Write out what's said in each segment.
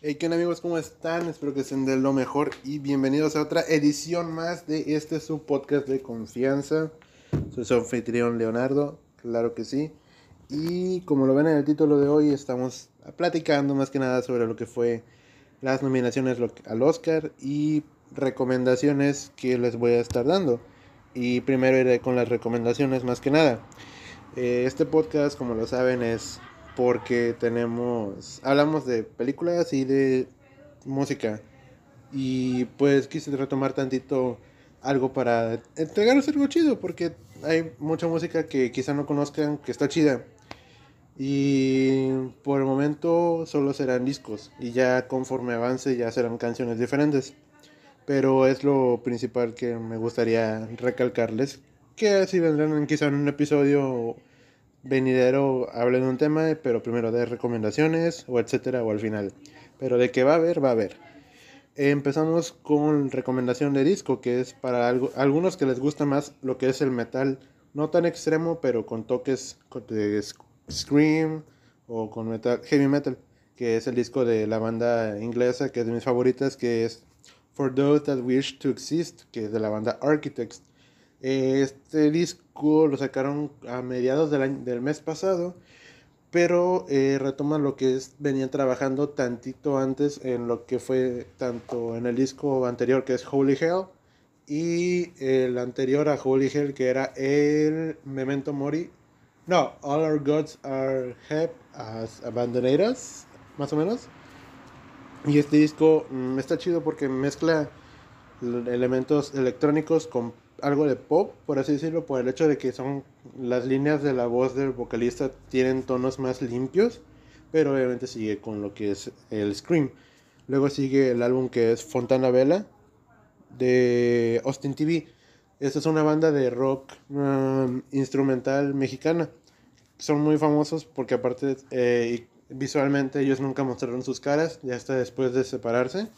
Hey, ¿qué onda amigos? ¿Cómo están? Espero que estén de lo mejor y bienvenidos a otra edición más de este su podcast de confianza. Soy su anfitrión Leonardo, claro que sí. Y como lo ven en el título de hoy, estamos platicando más que nada sobre lo que fue las nominaciones al Oscar y recomendaciones que les voy a estar dando. Y primero iré con las recomendaciones más que nada. Eh, este podcast, como lo saben, es porque tenemos, hablamos de películas y de música. Y pues quise retomar tantito algo para entregaros algo chido, porque hay mucha música que quizá no conozcan, que está chida. Y por el momento solo serán discos, y ya conforme avance ya serán canciones diferentes. Pero es lo principal que me gustaría recalcarles, que así vendrán quizá en un episodio venidero hable de un tema, pero primero de recomendaciones o etcétera o al final. Pero de que va a haber, va a haber. Empezamos con recomendación de disco, que es para algunos que les gusta más lo que es el metal, no tan extremo, pero con toques de scream o con metal, heavy metal, que es el disco de la banda inglesa, que es de mis favoritas, que es For Those That Wish to Exist, que es de la banda Architects. Este disco lo sacaron a mediados del, del mes pasado, pero eh, retoman lo que es, venían trabajando tantito antes en lo que fue tanto en el disco anterior que es Holy Hell y el anterior a Holy Hell que era el Memento Mori. No, All Our Gods Are Have as Abandoned Us, más o menos. Y este disco mm, está chido porque mezcla elementos electrónicos con algo de pop, por así decirlo, por el hecho de que son las líneas de la voz del vocalista tienen tonos más limpios, pero obviamente sigue con lo que es el scream. Luego sigue el álbum que es Fontana Vela de Austin TV. Esta es una banda de rock um, instrumental mexicana. Son muy famosos porque aparte eh, visualmente ellos nunca mostraron sus caras, ya hasta después de separarse.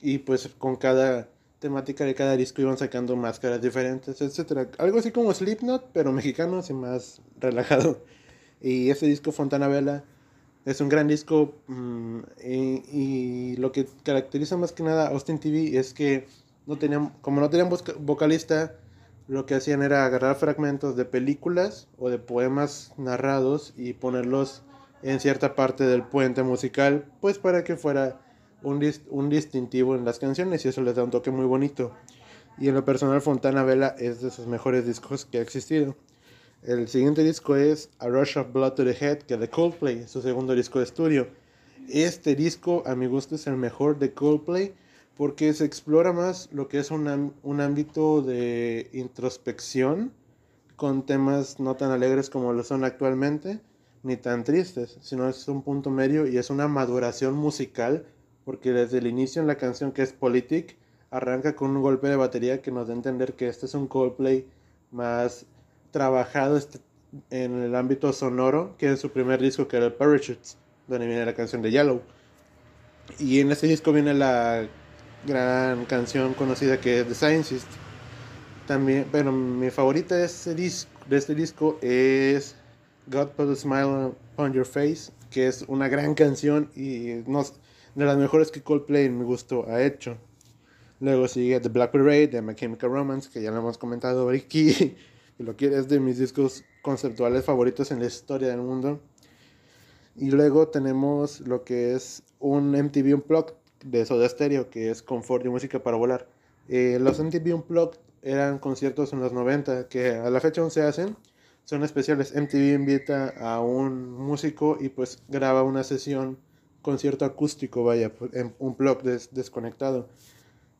Y pues con cada temática de cada disco iban sacando máscaras diferentes, etcétera. Algo así como Slipknot, pero mexicano, así más relajado. Y ese disco Fontana Vela es un gran disco mm, y, lo que caracteriza más que nada a Austin TV es que no tenían, como no tenían vocalista, lo que hacían era agarrar fragmentos de películas o de poemas narrados y ponerlos en cierta parte del puente musical, pues para que fuera un, distintivo en las canciones y eso les da un toque muy bonito. Y en lo personal Fontana Vela es de sus mejores discos que ha existido. El siguiente disco es A Rush of Blood to the Head, que de Coldplay, su segundo disco de estudio. Este disco a mi gusto es el mejor de Coldplay porque se explora más lo que es un, un ámbito de introspección con temas no tan alegres como lo son actualmente, ni tan tristes, sino es un punto medio y es una maduración musical porque desde el inicio en la canción que es Politic, arranca con un golpe de batería que nos da a entender que este es un Coldplay más trabajado este, en el ámbito sonoro que en su primer disco que era el Parachutes, donde viene la canción de Yellow. Y en este disco viene la gran canción conocida que es The Scientist. También, pero mi favorita de disco, de este disco es God Put a Smile on Your Face, que es una gran canción y nos de las mejores que Coldplay me gustó ha hecho. Luego sigue The Black Parade de My Chemical Romance, que ya lo hemos comentado aquí, y lo quiere, es de mis discos conceptuales favoritos en la historia del mundo. Y luego tenemos lo que es un MTV Unplugged de Soda Stereo, que es confort y música para volar. Eh, los MTV Unplugged eran conciertos en los 90 que a la fecha aún se hacen. Son especiales. MTV invita a un músico y pues graba una sesión concierto acústico, vaya, en un blog desconectado.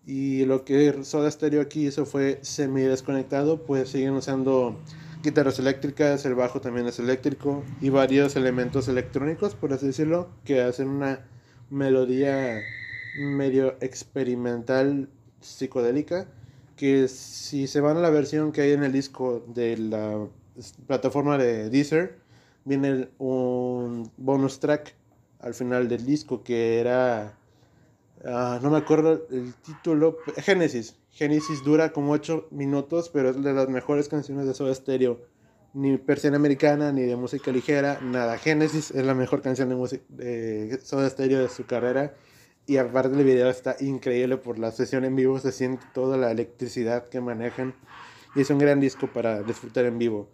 Y lo que Soda Stereo aquí hizo fue semi desconectado, pues siguen usando guitarras eléctricas, el bajo también es eléctrico y varios elementos electrónicos, por así decirlo, que hacen una melodía medio experimental psicodélica, que si se van a la versión que hay en el disco de la plataforma de Deezer, viene un bonus track al final del disco, que era, ah, no me acuerdo el título, Génesis. Génesis dura como 8 minutos, pero es de las mejores canciones de Soda Stereo. ni persiana americana, ni de música ligera, nada. Genesis es la mejor canción de, música de Soda Stereo de su carrera. Y aparte el video está increíble por la sesión en vivo, se siente toda la electricidad que manejan. Y es un gran disco para disfrutar en vivo.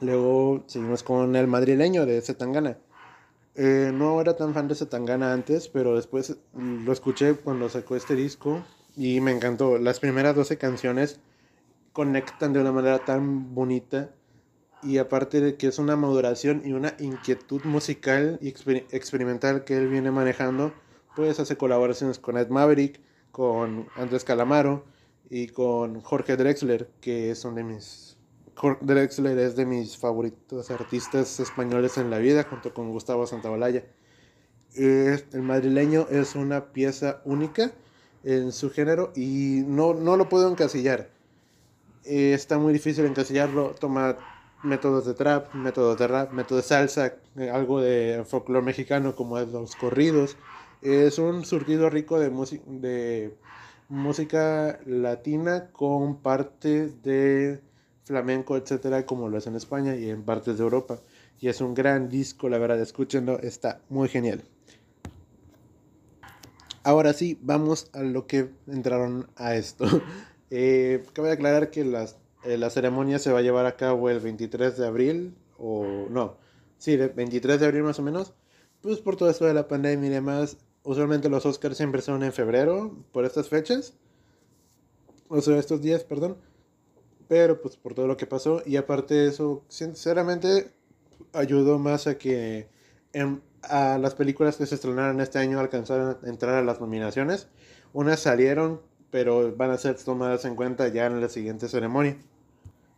Luego seguimos con El Madrileño de Zetangana. Eh, no era tan fan de Zetangana antes, pero después lo escuché cuando sacó este disco y me encantó. Las primeras 12 canciones conectan de una manera tan bonita y aparte de que es una maduración y una inquietud musical y experimental que él viene manejando, pues hace colaboraciones con Ed Maverick, con Andrés Calamaro y con Jorge Drexler, que son de mis... Drexler es de mis favoritos artistas españoles en la vida, junto con Gustavo Santaolalla. El madrileño es una pieza única en su género y no, no lo puedo encasillar eh, está muy difícil encasillarlo. Toma métodos de trap, métodos de rap, métodos de salsa, eh, algo de folclore mexicano como los corridos. Es un surtido rico de, de música latina con partes de flamenco, etcétera, como lo es en España y en partes de Europa. Y es un gran disco, la verdad, escúchenlo, está muy genial. Ahora sí, vamos a lo que entraron a esto. Eh, cabe aclarar que las, eh, la ceremonia se va a llevar a cabo el 23 de abril, o no, sí, el 23 de abril más o menos, pues por todo esto de la pandemia y demás. Usualmente los Oscars siempre son en febrero, por estas fechas, o sea, estos días, perdón. Pero pues por todo lo que pasó, y aparte de eso, sinceramente ayudó más a que a las películas que se estrenaron este año alcanzaran a entrar a las nominaciones. Unas salieron pero van a ser tomadas en cuenta ya en la siguiente ceremonia.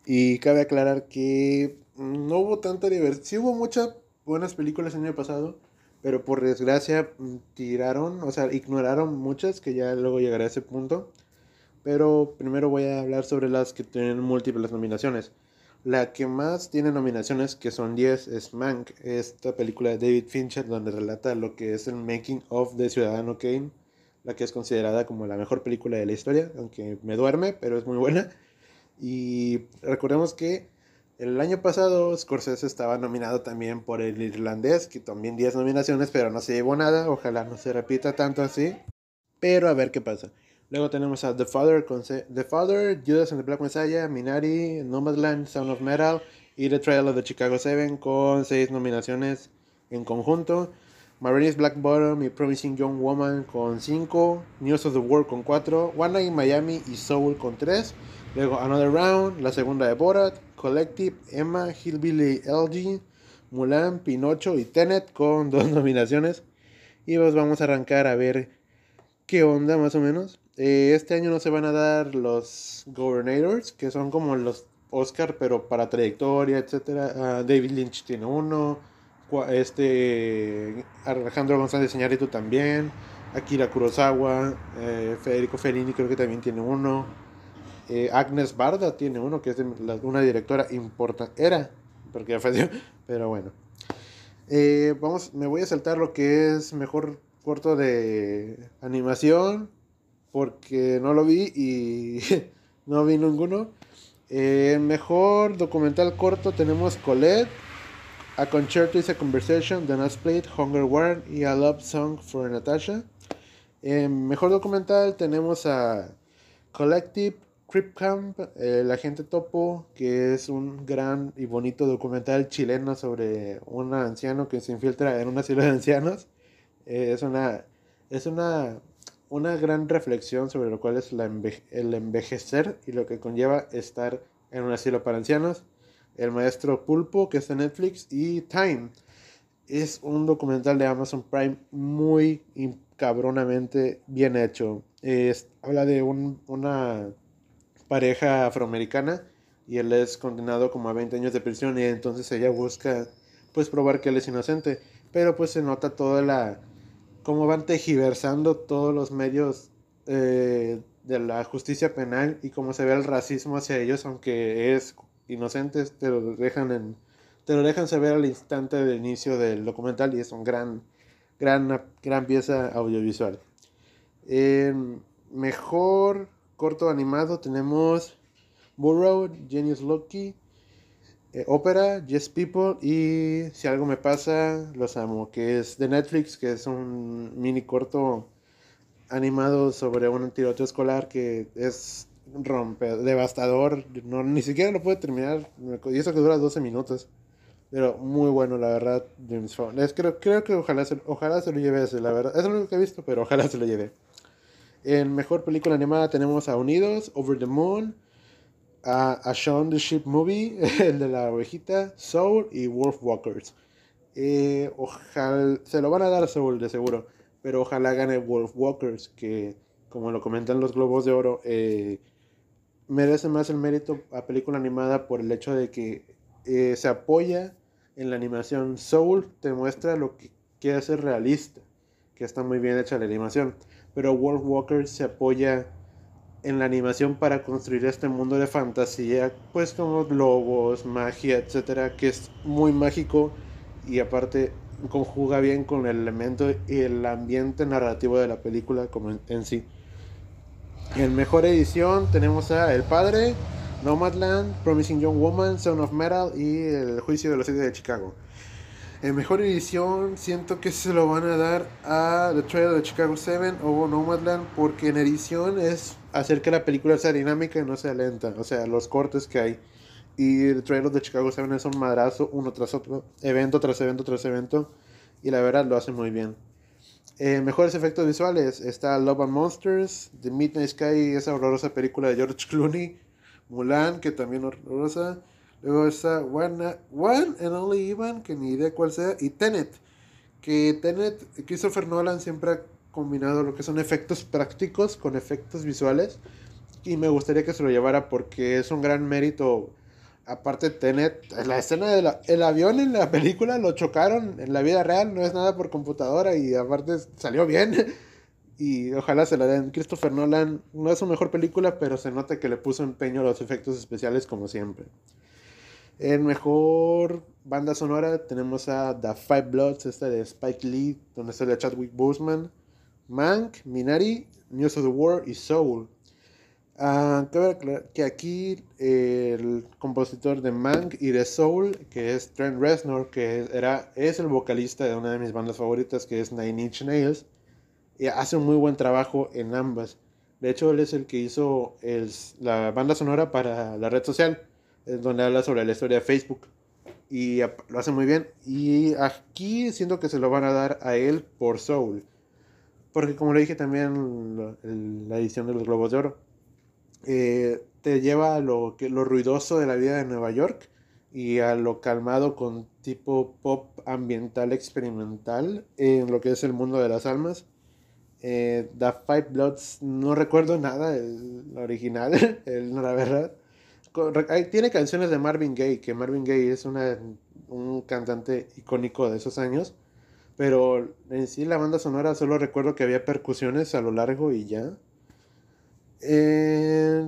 Y cabe aclarar que no hubo tanta diversión. Sí hubo muchas buenas películas el año pasado, pero por desgracia mm, tiraron, o sea, ignoraron muchas, que ya luego llegaré a ese punto. Pero primero voy a hablar sobre las que tienen múltiples nominaciones. La que más tiene nominaciones, que son 10, es Mank, esta película de David Fincher, donde relata lo que es el making of de Ciudadano Kane la que es considerada como la mejor película de la historia, aunque me duerme, pero es muy buena. Y recordemos que el año pasado Scorsese estaba nominado también por el irlandés, que también 10 nominaciones, pero no se llevó nada, ojalá no se repita tanto así. Pero a ver qué pasa. Luego tenemos a The Father, con The Father, Judas and the Black Messiah, Minari, Nomadland, Sound of Metal y The Trial of the Chicago Seven con 6 nominaciones en conjunto. Marines Black Bottom y Promising Young Woman con 5, News of the World con 4, One Night in Miami y Soul con 3, luego Another Round, la segunda de Borat, Collective, Emma, Hillbilly LG, Mulan, Pinocho y Tenet con dos nominaciones. Y pues vamos a arrancar a ver qué onda más o menos. Eh, este año no se van a dar los Governators, que son como los Oscar, pero para trayectoria, etc. Ah, David Lynch tiene uno este Alejandro González Señarito también, Akira Kurosawa, eh, Federico Fellini creo que también tiene uno, eh, Agnes Barda tiene uno, que es una directora importante, era, porque ya falleció, pero bueno. Vamos, me voy a saltar lo que es mejor corto de animación, porque no lo vi y no vi ninguno. mejor documental corto tenemos Colette a Concerto is a Conversation, The Nas Played, Hunger War y A Love Song for Natasha. En mejor documental tenemos a Collective, Crip Camp, El Agente Topo, que es un gran y bonito documental chileno sobre un anciano que se infiltra en una asilo de ancianos. Eh, es una, es una, una gran reflexión sobre lo cual es el envejecer y lo que conlleva estar en un asilo para ancianos. El Maestro Pulpo, que está en Netflix, y Time. Es un documental de Amazon Prime muy cabronamente bien hecho. Es, habla de una pareja afroamericana y él es condenado como a 20 años de prisión y entonces ella busca pues probar que él es inocente. Pero pues se nota toda la... cómo van tejiversando todos los medios eh, de la justicia penal y cómo se ve el racismo hacia ellos, aunque es inocentes te lo dejan en te lo dejan saber al instante del inicio del documental y es un gran gran gran pieza audiovisual. Mejor corto animado tenemos Burrow Genius Loki eh, Ópera, Yes People y Si algo me pasa, los amo, que es de Netflix, que es un mini corto animado sobre un tiroteo escolar que es rompe, devastador, no, ni siquiera lo puede terminar, y eso que dura 12 minutos. Pero muy bueno, la verdad, James Es, creo, creo que ojalá se, ojalá se lo lleve ese, la verdad. Es lo único que he visto, pero ojalá se lo lleve. En mejor película animada tenemos a Unidos, Over the Moon, a, a Shaun the Ship Movie, el de la ovejita, Soul y Wolf Walkers. Eh, ojalá, se lo van a dar Soul de seguro, pero ojalá gane Wolf Walkers, que como lo comentan los Globos de Oro, eh, merece más el mérito a película animada por el hecho de que eh, se apoya en la animación. Soul te muestra lo que quiere ser realista, que está muy bien hecha la animación. Pero Wolf Walker se apoya en la animación para construir este mundo de fantasía, pues como globos, magia, etcétera, que es muy mágico y aparte conjuga bien con el elemento y el ambiente narrativo de la película como en, sí. En mejor edición tenemos a El Padre, Nomadland, Promising Young Woman, Son of Metal y El Juicio de los Siete de Chicago. En mejor edición siento que se lo van a dar a The Trail de Chicago 7 o Nomadland porque en edición es hacer que la película sea dinámica y no sea lenta. O sea, los cortes que hay. Y The Trail de Chicago 7 es un madrazo uno tras otro, evento tras evento tras evento. Y la verdad lo hace muy bien. En mejores efectos visuales está Love and Monsters, The Midnight Sky, esa horrorosa película de George Clooney Mulan, que también horrorosa. Luego está One, One and Only Ivan, que ni idea cuál sea. Y Tenet, que Tenet, Christopher Nolan siempre ha combinado lo que son efectos prácticos con efectos visuales. Y me gustaría que se lo llevara porque es un gran mérito. Aparte, Tenet, la escena del avión en la película lo chocaron en la vida real, no es nada por computadora y aparte salió bien. Y ojalá se la den. Christopher Nolan no es su mejor película, pero se nota que le puso empeño a los efectos especiales como siempre. En mejor banda sonora tenemos a The Five Bloods, esta de Spike Lee, donde sale Chadwick Boseman, Mank, Minari, News of the War y Soul. Uh, que aquí el compositor de Mank y de Soul, que es Trent Reznor, que era, es el vocalista de una de mis bandas favoritas, que es Nine Inch Nails, y hace un muy buen trabajo en ambas. De hecho, él es el que hizo el, la banda sonora para la red social, donde habla sobre la historia de Facebook. Y lo hace muy bien. Y aquí siento que se lo van a dar a él por Soul. Porque como le dije también en la edición de los Globos de Oro, eh, te lleva a lo, lo ruidoso de la vida de Nueva York y a lo calmado con tipo pop ambiental experimental en lo que es el mundo de las almas eh, The Five Bloods, no recuerdo nada, el original, el, la verdad. Tiene canciones de Marvin Gaye, que Marvin Gaye es una, un cantante icónico de esos años. Pero en sí la banda sonora solo recuerdo que había percusiones a lo largo y ya.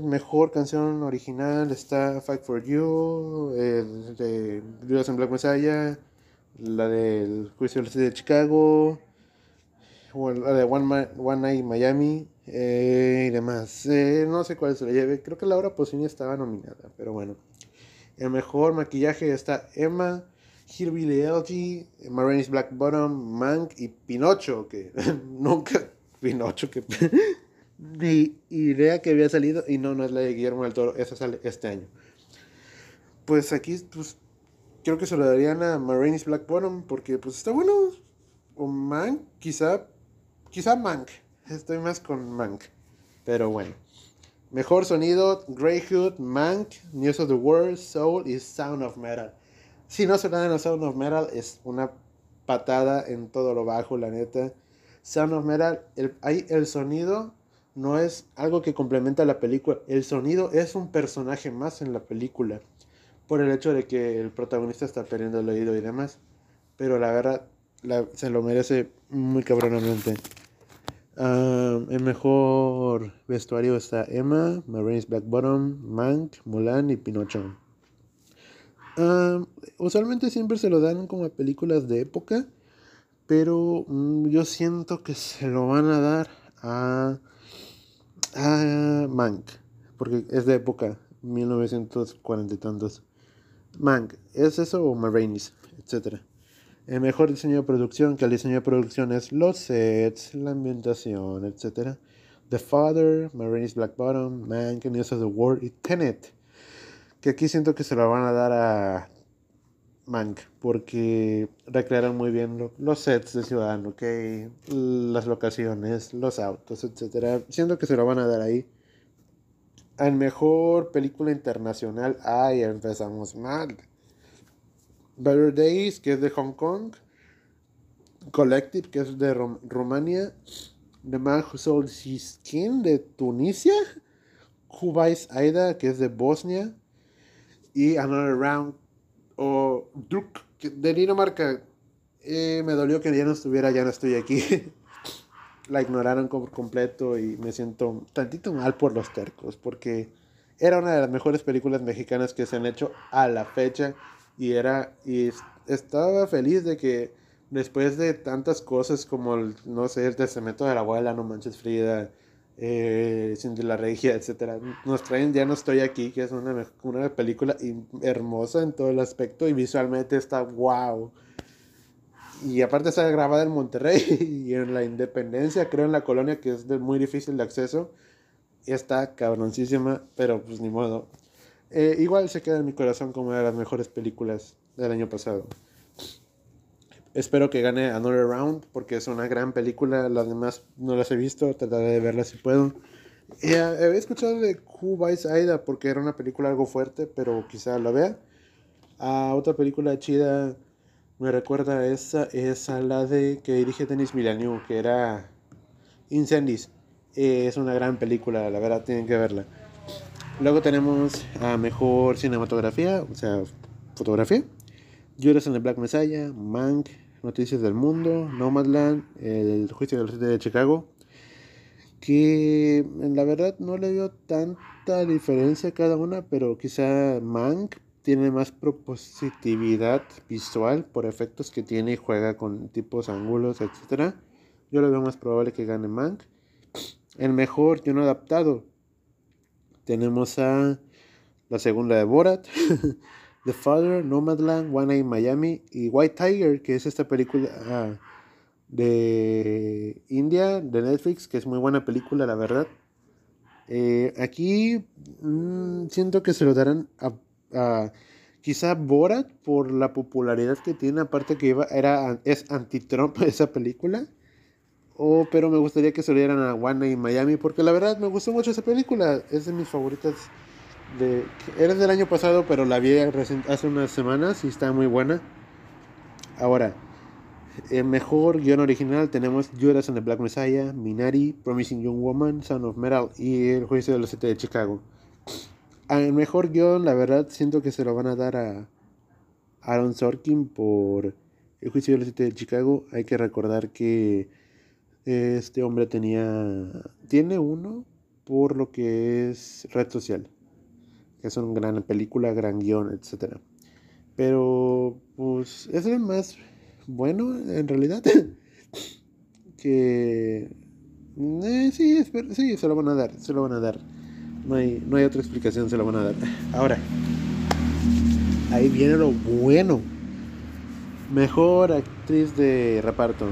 Mejor canción original está Fight for You, el de Judas and Black Messiah, la del Juicio de Chicago, la de One, One Night Miami eh, y demás. Eh, no sé cuál se le lleve. Creo que Laura Pausini estaba nominada, pero bueno. El mejor maquillaje está Emma, Hillbilly LG, Marines Black Bottom, Mank y Pinocho, que nunca. Pinocho, que. Ni idea que había salido. Y no, no es la de Guillermo del Toro, esa sale este año. Pues aquí, pues. Creo que se lo darían a Marines Black Bottom, porque pues está bueno. O Mank, quizá Quizá Mank. Estoy más con Mank. Pero bueno. Mejor sonido, Greyhood, Mank, News of the World, Soul y Sound of Metal. Si no dan a Sound of Metal, es una patada en todo lo bajo, la neta. Sound of Metal, el, ahí el sonido no es algo que complementa la película. El sonido es un personaje más en la película. Por el hecho de que el protagonista está perdiendo el oído y demás. Pero la verdad, se lo merece muy cabronamente. Uh, el mejor vestuario está Emma, Marines Black Bottom, Mank, Mulan y Pinocho. usualmente siempre se lo dan como películas de época, pero mm, yo siento que se lo van a dar a, a Mank, porque es de época, 1940 y tantos. Mank, ¿es eso o Marines? Etcétera. El mejor diseño de producción, que el diseño de producción es los sets, la ambientación, etc. The Father, Marines Black Bottom, Mank, News of the World y Tenet. Que aquí siento que se lo van a dar a Mank, porque recrearon muy bien los sets de Ciudadano, ¿ok? las locaciones, los autos, etc. Siento que se lo van a dar ahí. Al mejor película internacional, ay, empezamos mal. Better Days, que es de Hong Kong. Collective, que es de Rumania. The Man Who Sold His Skin, de Tunisia. Kubais Aida, que es de Bosnia. Y Another Round, o Druk, de Dinamarca. Eh, me dolió que ya no estuviera, ya no estoy aquí. la ignoraron por completo y me siento tantito mal por los tercos, porque era una de las mejores películas mexicanas que se han hecho a la fecha y era y estaba feliz de que después de tantas cosas como el, no sé el testamento de la abuela no manches Frida eh, Cindy la regia etcétera. Nos traen ya no estoy aquí que es una, una película hermosa en todo el aspecto y visualmente está wow y aparte está grabada en Monterrey y en la Independencia creo en la colonia que es muy difícil de acceso. Está cabroncísima pero pues ni modo. Eh, igual se queda en mi corazón como una de las mejores películas del año pasado. Espero que gane Another Round porque es una gran película. Las demás no las he visto, trataré de verlas si puedo. Eh, he escuchado de Who Buys Aida porque era una película algo fuerte, pero quizá la vea. A otra película chida me recuerda a esa, es a la de que dirige Denis Villeneuve, que era Incendies. Eh, es una gran película, la verdad tienen que verla. Luego tenemos a Mejor Cinematografía, o sea, Fotografía. Judas en the Black Messiah, Mank, Noticias del Mundo, Nomadland, El Juicio del de Chicago. Que la verdad no le dio tanta diferencia a cada una, pero quizá Mank tiene más propositividad visual por efectos que tiene y juega con tipos, ángulos, etc. Yo lo veo más probable que gane Mank. El mejor no adaptado tenemos a la segunda de Borat, The Father, Nomadland, One Night in Miami y White Tiger, que es esta película ah, de India, de Netflix, que es muy buena película, la verdad. Eh, aquí mm, siento que se lo darán a, quizá Borat por la popularidad que tiene, aparte que era, es anti-Trump esa película. Oh, pero me gustaría que se lo dieran a One y Miami, porque la verdad me gustó mucho esa película. Es de mis favoritas. De, era del año pasado, pero la vi hace unas semanas y está muy buena. Ahora, el mejor guion original tenemos Judas and the Black Messiah, Minari, Promising Young Woman, Son of Metal y El Juicio de los Siete de Chicago. El mejor guion, la verdad, siento que se lo van a dar a Aaron Sorkin por El Juicio de los Siete de Chicago. Hay que recordar que este hombre tenía, tiene uno por lo que es Red Social, que es una gran película, gran guion, etc. Pero, pues, es el más bueno, en realidad, que... Eh, sí, sí, se lo van a dar, se lo van a dar. No hay, no hay otra explicación, se lo van a dar. Ahora, ahí viene lo bueno. Mejor actriz de reparto.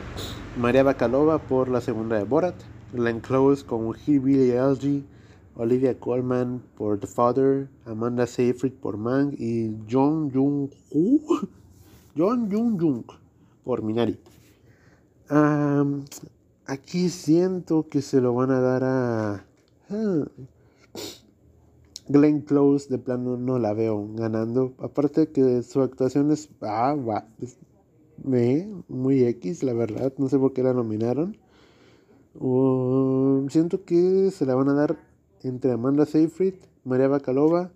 María Bakalova por la segunda de Borat, Glenn Close con Billy Algie, Olivia Colman por The Father, Amanda Seyfried por Mang y John Jung John Jung Jung por Minari. aquí siento que se lo van a dar a Glenn Close. De plano no la veo ganando. Aparte que su actuación es, ah, muy X, la verdad. No sé por qué la nominaron. siento que se la van a dar entre Amanda Seyfried, María Bacalova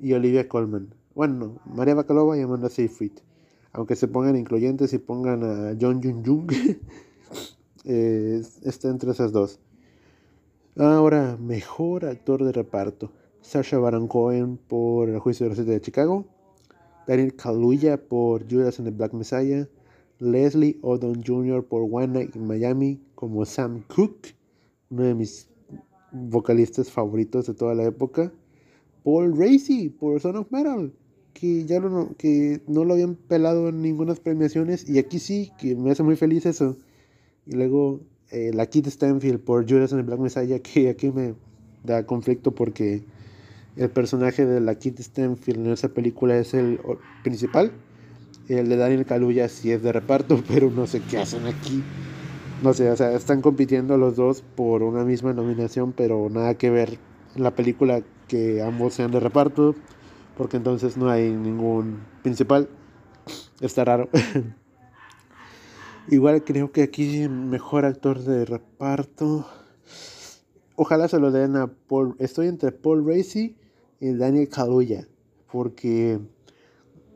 y Olivia Colman. Bueno, María Bacalova y Amanda Seyfried. Aunque se pongan incluyentes y pongan a John Jung Jung, está entre esas dos. Ahora, mejor actor de reparto. Sasha Baron Cohen por El juicio de los siete de Chicago. Daniel Kaluuya por Judas and the Black Messiah, Leslie Odom Jr. por One Night in Miami como Sam Cooke, uno de mis vocalistas favoritos de toda la época, Paul Racy por Son of Metal, que ya no, que no lo habían pelado en ninguna premiaciones y aquí sí, que me hace muy feliz eso. Y luego eh, la Kit Stanfield por Judas and the Black Messiah, que aquí me da conflicto porque el personaje de la Kit Stanfield en esa película es el principal. El de Daniel Kaluuya sí es de reparto, pero no sé qué hacen aquí. No sé, o sea, están compitiendo los dos por una misma nominación, pero nada que ver en la película que ambos sean de reparto, porque entonces no hay ningún principal. Está raro. Igual creo que aquí mejor actor de reparto. Ojalá se lo den a Paul. Estoy entre Paul Racy y Daniel Kaluuya, porque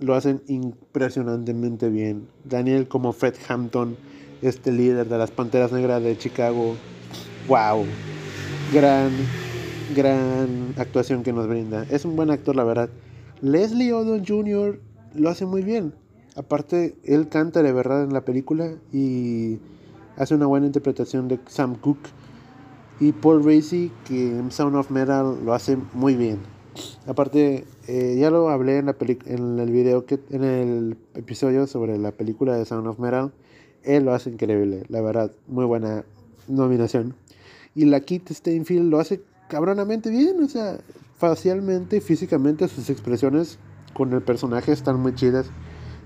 lo hacen impresionantemente bien. Daniel como Fred Hampton, este líder de las Panteras Negras de Chicago. ¡Wow! Gran, gran actuación que nos brinda. Es un buen actor, la verdad. Leslie Odom Jr. lo hace muy bien. Aparte, él canta de verdad en la película y hace una buena interpretación de Sam Cooke. Y Paul Racy, que en Sound of Metal lo hace muy bien. Aparte, eh, ya lo hablé en, la en el video, que, en el episodio sobre la película de Sound of Metal. Él lo hace increíble, la verdad, muy buena nominación. Y la Kit Steinfield lo hace cabronamente bien, o sea, facialmente, físicamente, sus expresiones con el personaje están muy chidas.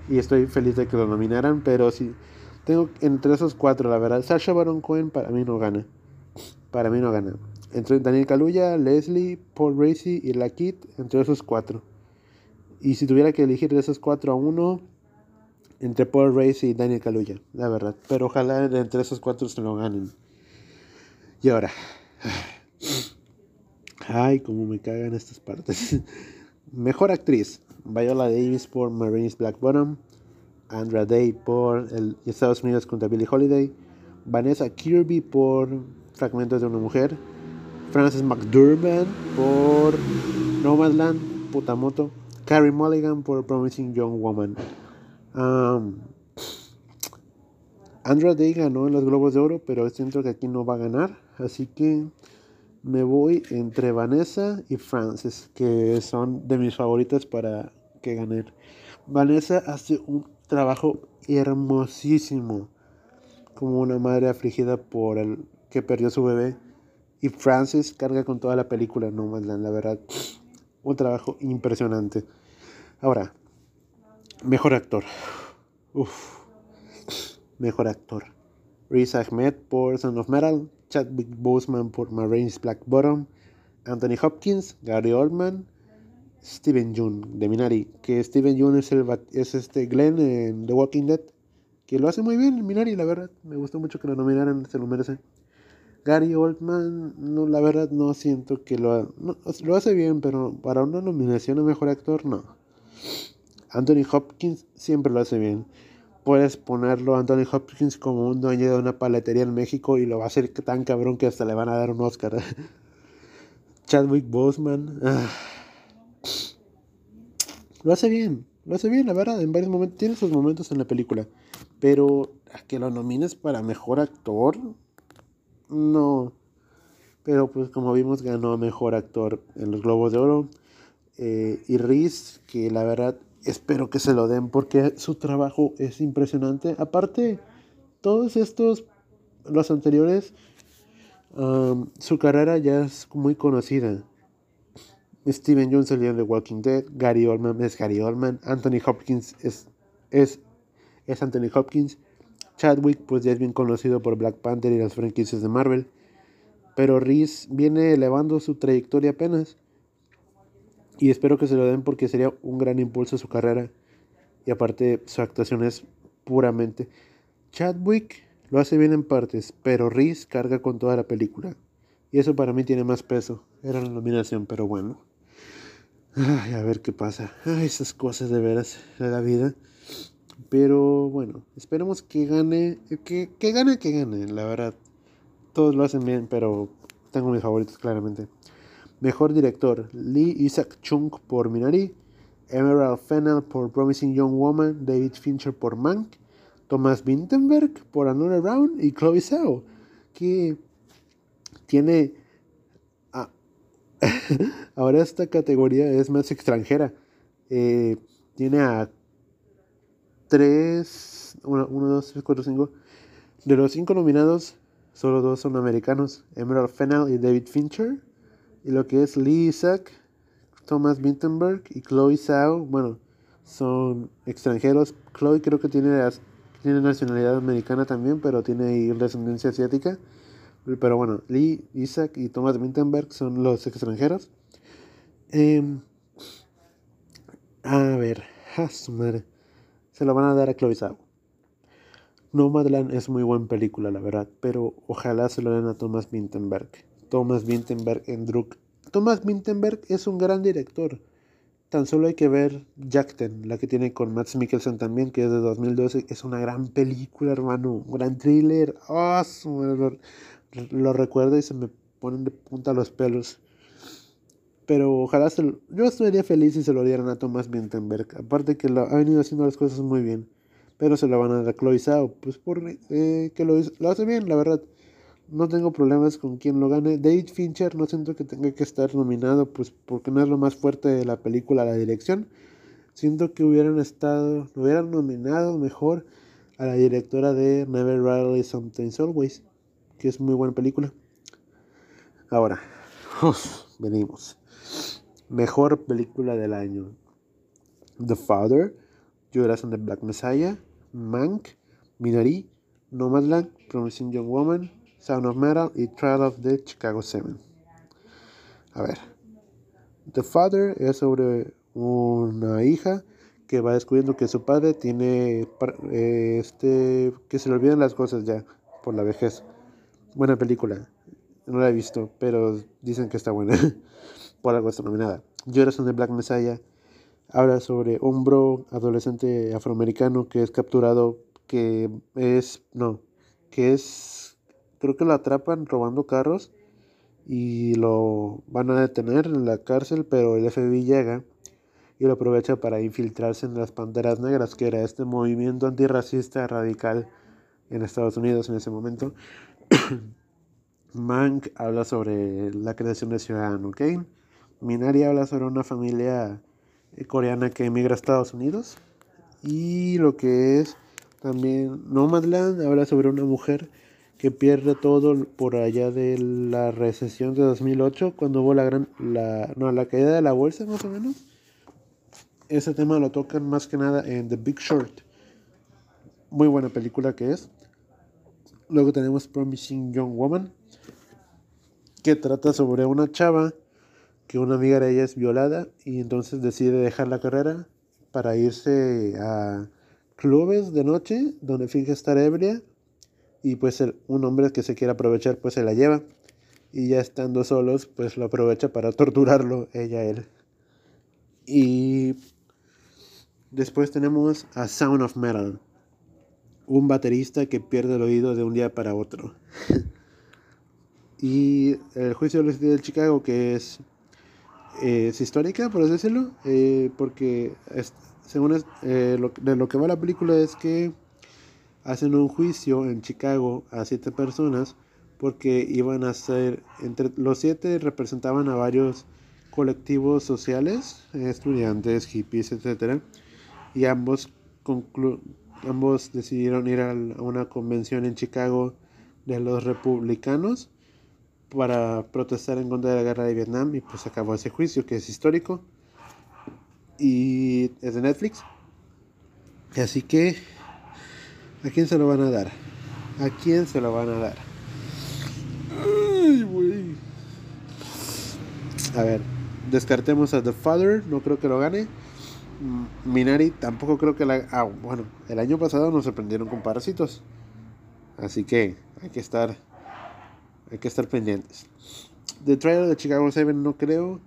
Y estoy feliz de que lo nominaran, pero si tengo entre esos cuatro, la verdad, Sasha Baron Cohen para mí no gana. Para mí no gana entre Daniel Kaluuya, Leslie, Paul Racy y la Kid, entre esos cuatro. Y si tuviera que elegir de esos cuatro a uno, entre Paul Racy y Daniel Kaluuya, la verdad. Pero ojalá entre esos cuatro se lo ganen. Y ahora. Ay, cómo me cagan estas partes. Mejor actriz. Viola Davis por Marines Black Bottom. Andra Day por el Estados Unidos contra Billie Holiday. Vanessa Kirby por Fragmentos de una mujer. Frances McDurban por Nomadland, Putamoto, Carrie Mulligan por Promising Young Woman. Um, Andra Day ganó en los Globos de Oro, pero siento que aquí no va a ganar, así que me voy entre Vanessa y Frances, que son de mis favoritas para que ganen. Vanessa hace un trabajo hermosísimo, como una madre afligida por el que perdió su bebé y Francis carga con toda la película No la verdad. Un trabajo impresionante. Ahora, mejor actor. Uf. Mejor actor. Riz Ahmed por Son of Metal. Chadwick Boseman por Marines Black Bottom. Anthony Hopkins, Gary Oldman, Steven Yeun de Minari. Que Steven Yeun es, el, es este Glenn en The Walking Dead. Que lo hace muy bien Minari, la verdad. Me gustó mucho que lo nominaran, se lo merece. Gary Oldman, no, la verdad no siento que lo, lo hace bien, pero para una nominación a mejor actor, no. Anthony Hopkins siempre lo hace bien. Puedes ponerlo a Anthony Hopkins como un dueño de una paletería en México y lo va a hacer tan cabrón que hasta le van a dar un Oscar. Chadwick Boseman. Ah. Lo hace bien, lo hace bien, la verdad, en varios momentos. Tiene sus momentos en la película. Pero a que lo nomines para mejor actor, no. Pero pues como vimos ganó mejor actor en los Globos de Oro. Eh, y Riz, que la verdad espero que se lo den porque su trabajo es impresionante. Aparte, todos estos, los anteriores, su carrera ya es muy conocida. Steven Jones salió de Walking Dead, Gary Oldman es Gary Oldman, Anthony Hopkins es, es, es Anthony Hopkins, Chadwick pues ya es bien conocido por Black Panther y las franquicias de Marvel, pero Reese viene elevando su trayectoria apenas y espero que se lo den porque sería un gran impulso a su carrera y aparte su actuación es puramente Chadwick lo hace bien en partes, pero Reese carga con toda la película y eso para mí tiene más peso. Era la nominación, pero bueno. A ver qué pasa. Ay, esas cosas de veras de la vida. Pero bueno, esperemos que gane, que, que gane, que gane, la verdad. Todos lo hacen bien, pero tengo mis favoritos claramente. Mejor director, Lee Isaac Chung por Minari, Emerald Fennell por Promising Young Woman, David Fincher por Mank, Thomas Vinterberg por Another Round y Chloe Zhao, que tiene... Ah, ahora esta categoría es más extranjera Eh, tiene a 3, 1, 2, 3, 4, 5. De los 5 nominados, solo dos son americanos, Emerald Fennell y David Fincher. Y lo que es Lee Isaac, Thomas Vinterberg y Chloe Zhao, bueno, son extranjeros. Chloe creo que tiene, tiene nacionalidad americana también, pero tiene descendencia asiática. Pero bueno, Lee, Isaac y Thomas Vinterberg son los extranjeros. Eh, a ver, a. Se lo van a dar a Chloe Zhao. Nomadland es muy buena película, la verdad, pero ojalá se lo den a Thomas Vinterberg. Thomas Vinterberg en Druk. Thomas Vinterberg es un gran director. Tan solo hay que ver Jackten, la que tiene con Max Mikkelsen también, que es de 2012. Es una gran película, hermano. Un gran thriller. Oh, lo, recuerdo y se me ponen de punta los pelos. Pero ojalá se lo, Yo estaría feliz si se lo dieran a Thomas Vinterberg. Aparte que lo, ha venido haciendo las cosas muy bien. Pero se lo van a dar a Chloe Zhao. Pues por eh, que lo, lo hace bien, la verdad. No tengo problemas con quien lo gane. David Fincher no siento que tenga que estar nominado, pues porque no es lo más fuerte de la película, la dirección. Siento que hubieran estado, hubieran nominado mejor a la directora de Never Rarely Sometimes Always, que es muy buena película. Ahora, venimos. Mejor película del año. The Father, Judas and the Black Messiah, Mank, Minari, Nomadland, Promising Young Woman, Sound of Metal y Trial of the Chicago 7. A ver. The Father es sobre una hija que va descubriendo que su padre tiene este que se le olvidan las cosas ya por la vejez. Buena película. No la he visto, pero dicen que está buena. por algo está nominada. Lloras de Black Messiah habla sobre un bro adolescente afroamericano que es capturado, que es no, que es creo que lo atrapan robando carros y lo van a detener en la cárcel, pero el FBI llega y lo aprovecha para infiltrarse en las Panteras Negras, que era este movimiento antirracista radical en Estados Unidos en ese momento. Mank habla sobre la creación de Ciudadano Kane. Minari habla sobre una familia coreana que emigra a Estados Unidos. Y lo que es también Nomadland habla sobre una mujer que pierde todo por allá de la recesión de 2008, cuando hubo la gran, la, no, la caída de la bolsa más o menos. Ese tema lo tocan más que nada en The Big Short. Muy buena película que es. Luego tenemos Promising Young Woman, que trata sobre una chava que una amiga de ella es violada y entonces decide dejar la carrera para irse a clubes de noche donde finge estar ebria y pues un hombre que se quiere aprovechar pues se la lleva. Y ya estando solos pues lo aprovecha para torturarlo ella él. Y después tenemos a Sound of Metal un baterista que pierde el oído de un día para otro. Y el juicio de de Chicago que es es histórica por así decirlo eh, porque según eh, lo, de lo que va la película es que hacen un juicio en Chicago a siete personas porque iban a ser, entre los siete representaban a varios colectivos sociales, estudiantes, hippies, etc. Y ambos, ambos decidieron ir a una convención en Chicago de los republicanos para protestar en contra de la guerra de Vietnam y pues acabó ese juicio que es histórico y es de Netflix. Así que ¿A quién se lo van a dar? ¿A quién se lo van a dar? Ay, A ver, descartemos a The Father, no creo que lo gane. Mm, Minari tampoco creo que la... Ah, bueno, el año pasado nos sorprendieron con Parásitos. Así que hay que estar... Hay que estar pendientes. The Trial de Chicago 7 no creo.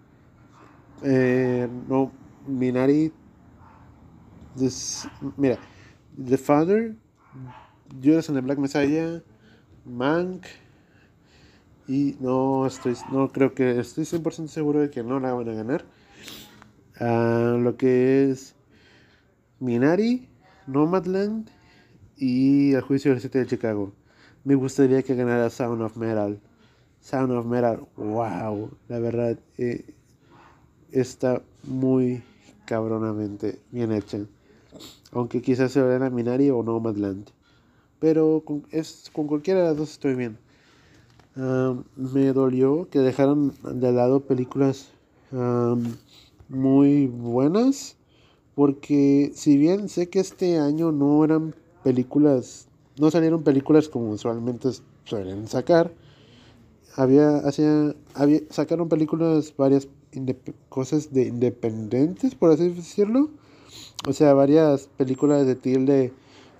Eh, no, Minari... mira, The Father Judas en el Black Messiah, Mank. Y no estoy, no creo que, estoy 100% seguro de que no la van a ganar. Uh, lo que es Minari, Nomadland y El Juicio del 7 de Chicago. Me gustaría que ganara Sound of Metal. Sound of Metal, wow, la verdad, eh, está muy cabronamente bien hecha. Aunque quizás se vea Minari o no Madland. Pero con, es, con cualquiera de las dos estoy bien. me dolió que dejaron de lado películas muy buenas. Porque si bien sé que este año no eran películas, no salieron películas como usualmente suelen sacar, había, hacía, había, sacaron películas varias cosas de independientes, por así decirlo. O sea, varias películas de tilde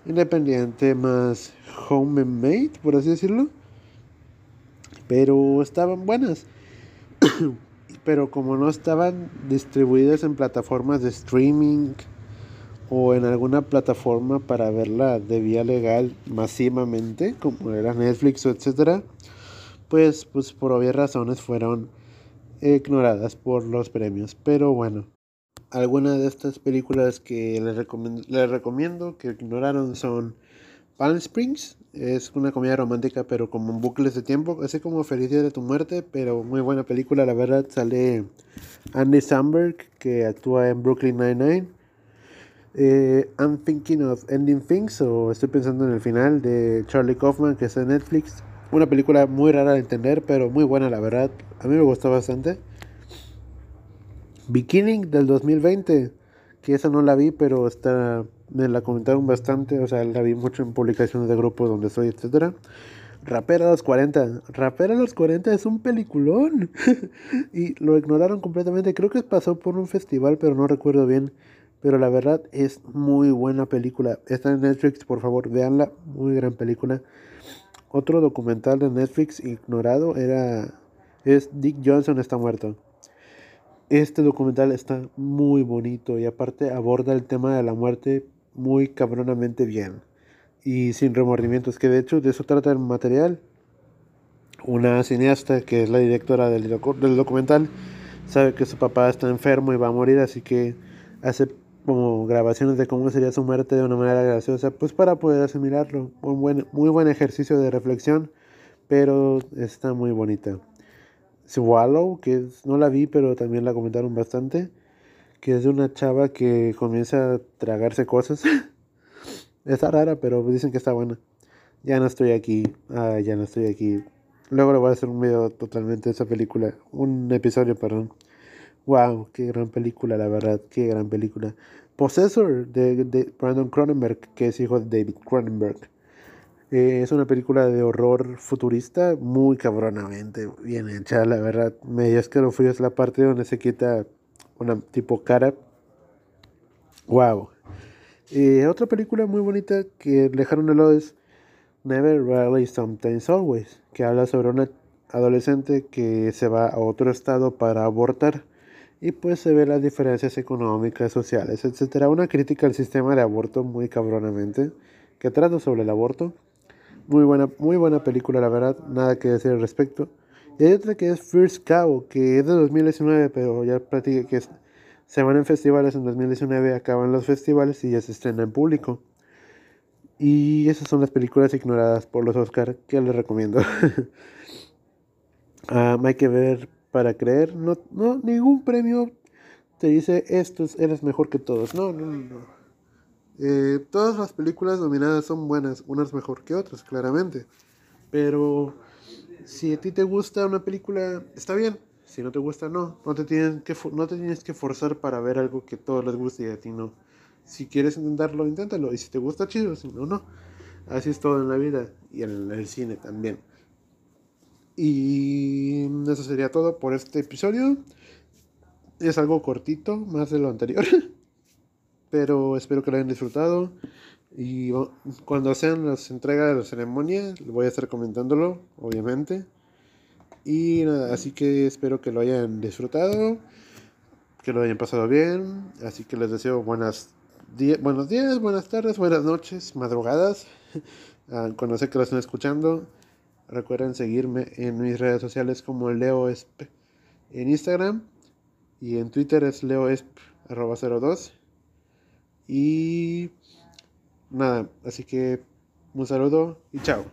independiente más homemade, por así decirlo. Pero estaban buenas. Pero como no estaban distribuidas en plataformas de streaming o en alguna plataforma para verla de vía legal masivamente, como era Netflix o etcétera, pues, pues por obvias razones fueron ignoradas por los premios. Pero bueno, algunas de estas películas que les recomiendo, que ignoraron son Palm Springs, es una comedia romántica pero como bucles de tiempo, así como Felicidad de tu muerte, pero muy buena película, la verdad. Sale Andy Samberg que actúa en Brooklyn Nine-Nine. Eh, I'm Thinking of Ending Things o Estoy pensando en el final de Charlie Kaufman que está en Netflix. Una película muy rara de entender, pero muy buena, la verdad. A mí me gustó bastante. Beginning del 2020, que esa no la vi, pero está, me la comentaron bastante. O sea, la vi mucho en publicaciones de grupos donde estoy, etcétera. Rapera a los 40. Rapera a los 40 es un peliculón. y lo ignoraron completamente. Creo que pasó por un festival, pero no recuerdo bien. Pero la verdad es muy buena película. Está en Netflix, por favor, veanla. Muy gran película. Otro documental de Netflix ignorado era es Dick Johnson está muerto. Este documental está muy bonito y aparte aborda el tema de la muerte muy cabronamente bien y sin remordimientos, que de hecho de eso trata el material. Una cineasta que es la directora del, del documental sabe que su papá está enfermo y va a morir, así que hace como grabaciones de cómo sería su muerte de una manera graciosa, pues para poder asimilarlo. Un buen, muy buen ejercicio de reflexión, pero está muy bonita. Swallow, que no la vi, pero también la comentaron bastante, que es de una chava que comienza a tragarse cosas. está rara, pero dicen que está buena. Ya no estoy aquí, ah, ya no estoy aquí. Luego le voy a hacer un video totalmente de esa película, un episodio, perdón. Wow, qué gran película, la verdad, qué gran película. Possessor de, Brandon Cronenberg, que es hijo de David Cronenberg. Eh, es una película de horror futurista muy cabronamente bien hecha, la verdad. Medio frío es la parte donde se quita una tipo cara. Wow. Eh, otra película muy bonita que dejaron el lado es Never, Rarely, Sometimes, Always, que habla sobre una adolescente que se va a otro estado para abortar y pues se ve las diferencias económicas, sociales, etcétera. Una crítica al sistema de aborto muy cabronamente, que trata sobre el aborto. Muy buena, muy buena película, la verdad, nada que decir al respecto. Y hay otra que es First Cow, que es de 2019, pero ya practica que se van en festivales en 2019, acaban los festivales y ya se estrena en público. Y esas son las películas ignoradas por los Oscar que les recomiendo. Ah, hay que ver para creer. No, no, ningún premio te dice esto eres mejor que todos. No, no, no. Eh, todas las películas nominadas son buenas, unas mejor que otras, claramente. Pero si a ti te gusta una película, está bien. Si no te gusta, no. No te, que, no te tienes que forzar para ver algo que todos les guste y a ti no. Si quieres intentarlo, inténtalo. Y si te gusta, chido. Si no, no. Así es todo en la vida y en el cine también. Y eso sería todo por este episodio. Es algo cortito, más de lo anterior. Pero espero que lo hayan disfrutado. Y cuando sean las entregas de la ceremonia, voy a estar comentándolo, obviamente. Y nada, así que espero que lo hayan disfrutado, que lo hayan pasado bien. Así que les deseo buenas buenos días, buenas tardes, buenas noches, madrugadas. Cuando sé que lo están escuchando. Recuerden seguirme en mis redes sociales como LeoEsp en Instagram y en Twitter es leoesp02. Y nada, así que un saludo y chao.